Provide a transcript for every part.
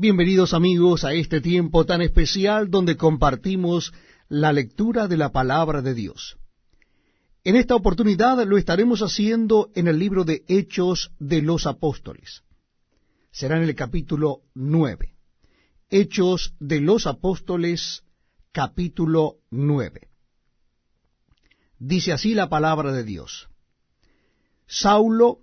Bienvenidos amigos a este tiempo tan especial donde compartimos la lectura de la palabra de Dios. En esta oportunidad lo estaremos haciendo en el libro de Hechos de los Apóstoles. Será en el capítulo 9. Hechos de los Apóstoles, capítulo 9. Dice así la palabra de Dios. Saulo,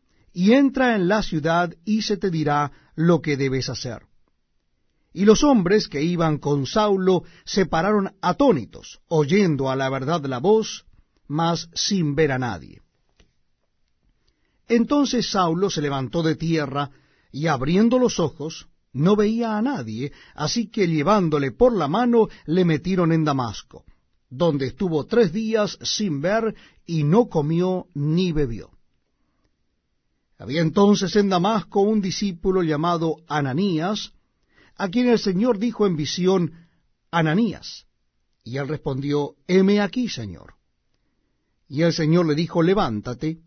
y entra en la ciudad y se te dirá lo que debes hacer. Y los hombres que iban con Saulo se pararon atónitos, oyendo a la verdad la voz, mas sin ver a nadie. Entonces Saulo se levantó de tierra, y abriendo los ojos, no veía a nadie, así que llevándole por la mano le metieron en Damasco, donde estuvo tres días sin ver, y no comió ni bebió. Había entonces en Damasco un discípulo llamado Ananías, a quien el Señor dijo en visión, Ananías. Y él respondió, heme aquí, Señor. Y el Señor le dijo, levántate,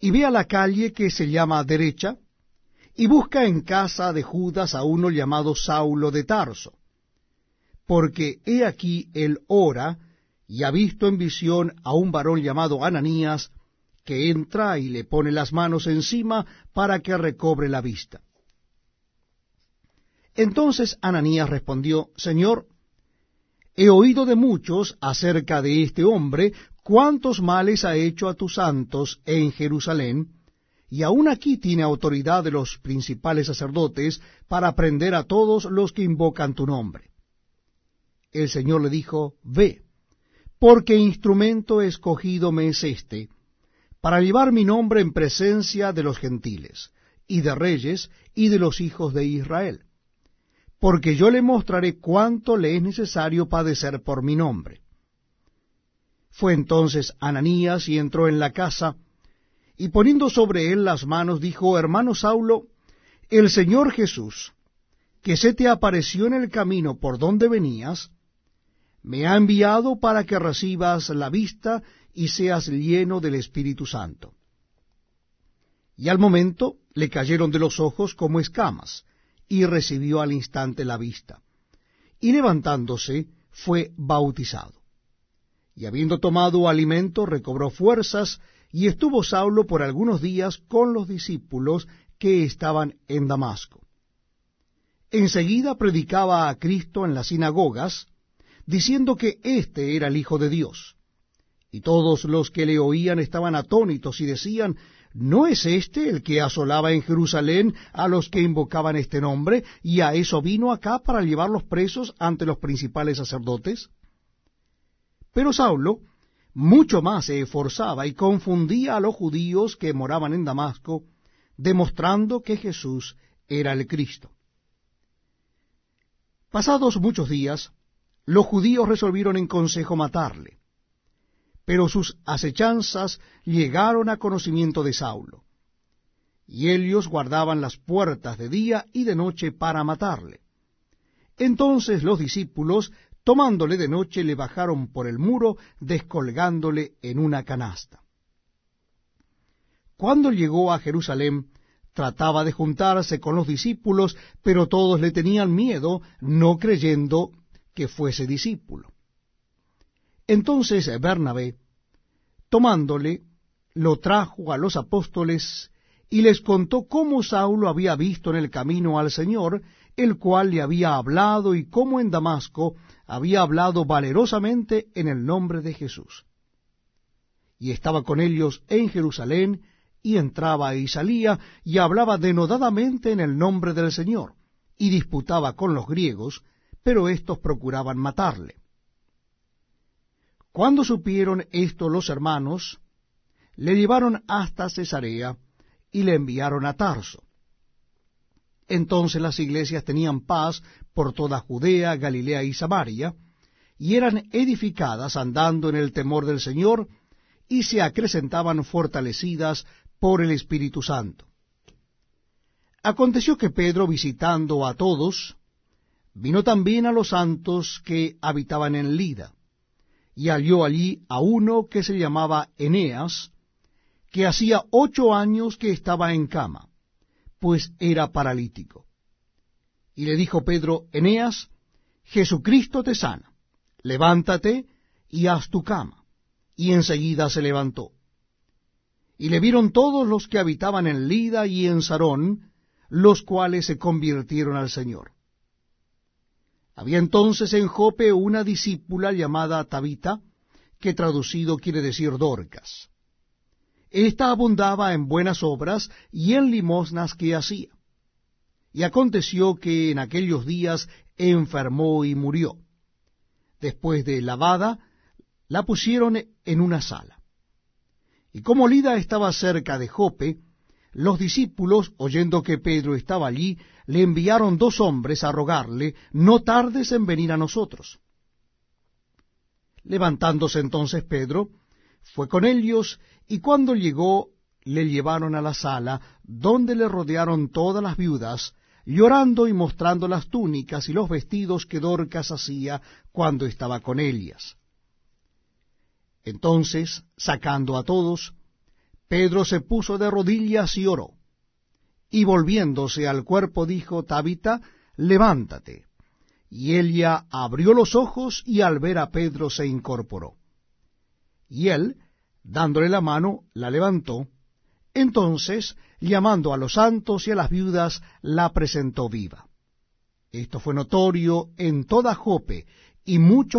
y ve a la calle que se llama derecha, y busca en casa de Judas a uno llamado Saulo de Tarso, porque he aquí él ora, y ha visto en visión a un varón llamado Ananías, que entra y le pone las manos encima para que recobre la vista. Entonces Ananías respondió, Señor, he oído de muchos acerca de este hombre, cuántos males ha hecho a tus santos en Jerusalén, y aún aquí tiene autoridad de los principales sacerdotes para prender a todos los que invocan tu nombre. El Señor le dijo, Ve, porque instrumento escogido me es este, para llevar mi nombre en presencia de los gentiles, y de reyes, y de los hijos de Israel, porque yo le mostraré cuánto le es necesario padecer por mi nombre. Fue entonces Ananías y entró en la casa, y poniendo sobre él las manos, dijo, Hermano Saulo, el Señor Jesús, que se te apareció en el camino por donde venías, me ha enviado para que recibas la vista y seas lleno del Espíritu Santo. Y al momento le cayeron de los ojos como escamas, y recibió al instante la vista. Y levantándose fue bautizado. Y habiendo tomado alimento, recobró fuerzas, y estuvo Saulo por algunos días con los discípulos que estaban en Damasco. Enseguida predicaba a Cristo en las sinagogas, diciendo que éste era el Hijo de Dios. Y todos los que le oían estaban atónitos y decían, ¿no es este el que asolaba en Jerusalén a los que invocaban este nombre, y a eso vino acá para llevarlos presos ante los principales sacerdotes? Pero Saulo mucho más se esforzaba y confundía a los judíos que moraban en Damasco, demostrando que Jesús era el Cristo. Pasados muchos días, los judíos resolvieron en consejo matarle pero sus acechanzas llegaron a conocimiento de Saulo. Y ellos guardaban las puertas de día y de noche para matarle. Entonces los discípulos, tomándole de noche, le bajaron por el muro, descolgándole en una canasta. Cuando llegó a Jerusalén, trataba de juntarse con los discípulos, pero todos le tenían miedo, no creyendo que fuese discípulo. Entonces Bernabé, tomándole, lo trajo a los apóstoles y les contó cómo Saulo había visto en el camino al Señor el cual le había hablado y como en Damasco había hablado valerosamente en el nombre de Jesús. Y estaba con ellos en Jerusalén, y entraba y salía, y hablaba denodadamente en el nombre del Señor, y disputaba con los griegos, pero éstos procuraban matarle. Cuando supieron esto los hermanos, le llevaron hasta Cesarea y le enviaron a Tarso. Entonces las iglesias tenían paz por toda Judea, Galilea y Samaria, y eran edificadas andando en el temor del Señor, y se acrecentaban fortalecidas por el Espíritu Santo. Aconteció que Pedro, visitando a todos, vino también a los santos que habitaban en Lida, y halló allí a uno que se llamaba Eneas, que hacía ocho años que estaba en cama, pues era paralítico. Y le dijo Pedro, Eneas, Jesucristo te sana, levántate y haz tu cama. Y enseguida se levantó. Y le vieron todos los que habitaban en Lida y en Sarón, los cuales se convirtieron al Señor. Había entonces en Jope una discípula llamada Tabita, que traducido quiere decir Dorcas. Esta abundaba en buenas obras y en limosnas que hacía. Y aconteció que en aquellos días enfermó y murió. Después de lavada, la pusieron en una sala. Y como Lida estaba cerca de Jope, los discípulos, oyendo que Pedro estaba allí, le enviaron dos hombres a rogarle, no tardes en venir a nosotros. Levantándose entonces Pedro, fue con ellos, y cuando llegó, le llevaron a la sala, donde le rodearon todas las viudas, llorando y mostrando las túnicas y los vestidos que Dorcas hacía cuando estaba con ellas. Entonces, sacando a todos, Pedro se puso de rodillas y oró. Y volviéndose al cuerpo dijo, Tabita, levántate. Y ella abrió los ojos y al ver a Pedro se incorporó. Y él, dándole la mano, la levantó. Entonces, llamando a los santos y a las viudas, la presentó viva. Esto fue notorio en toda Jope, y muchos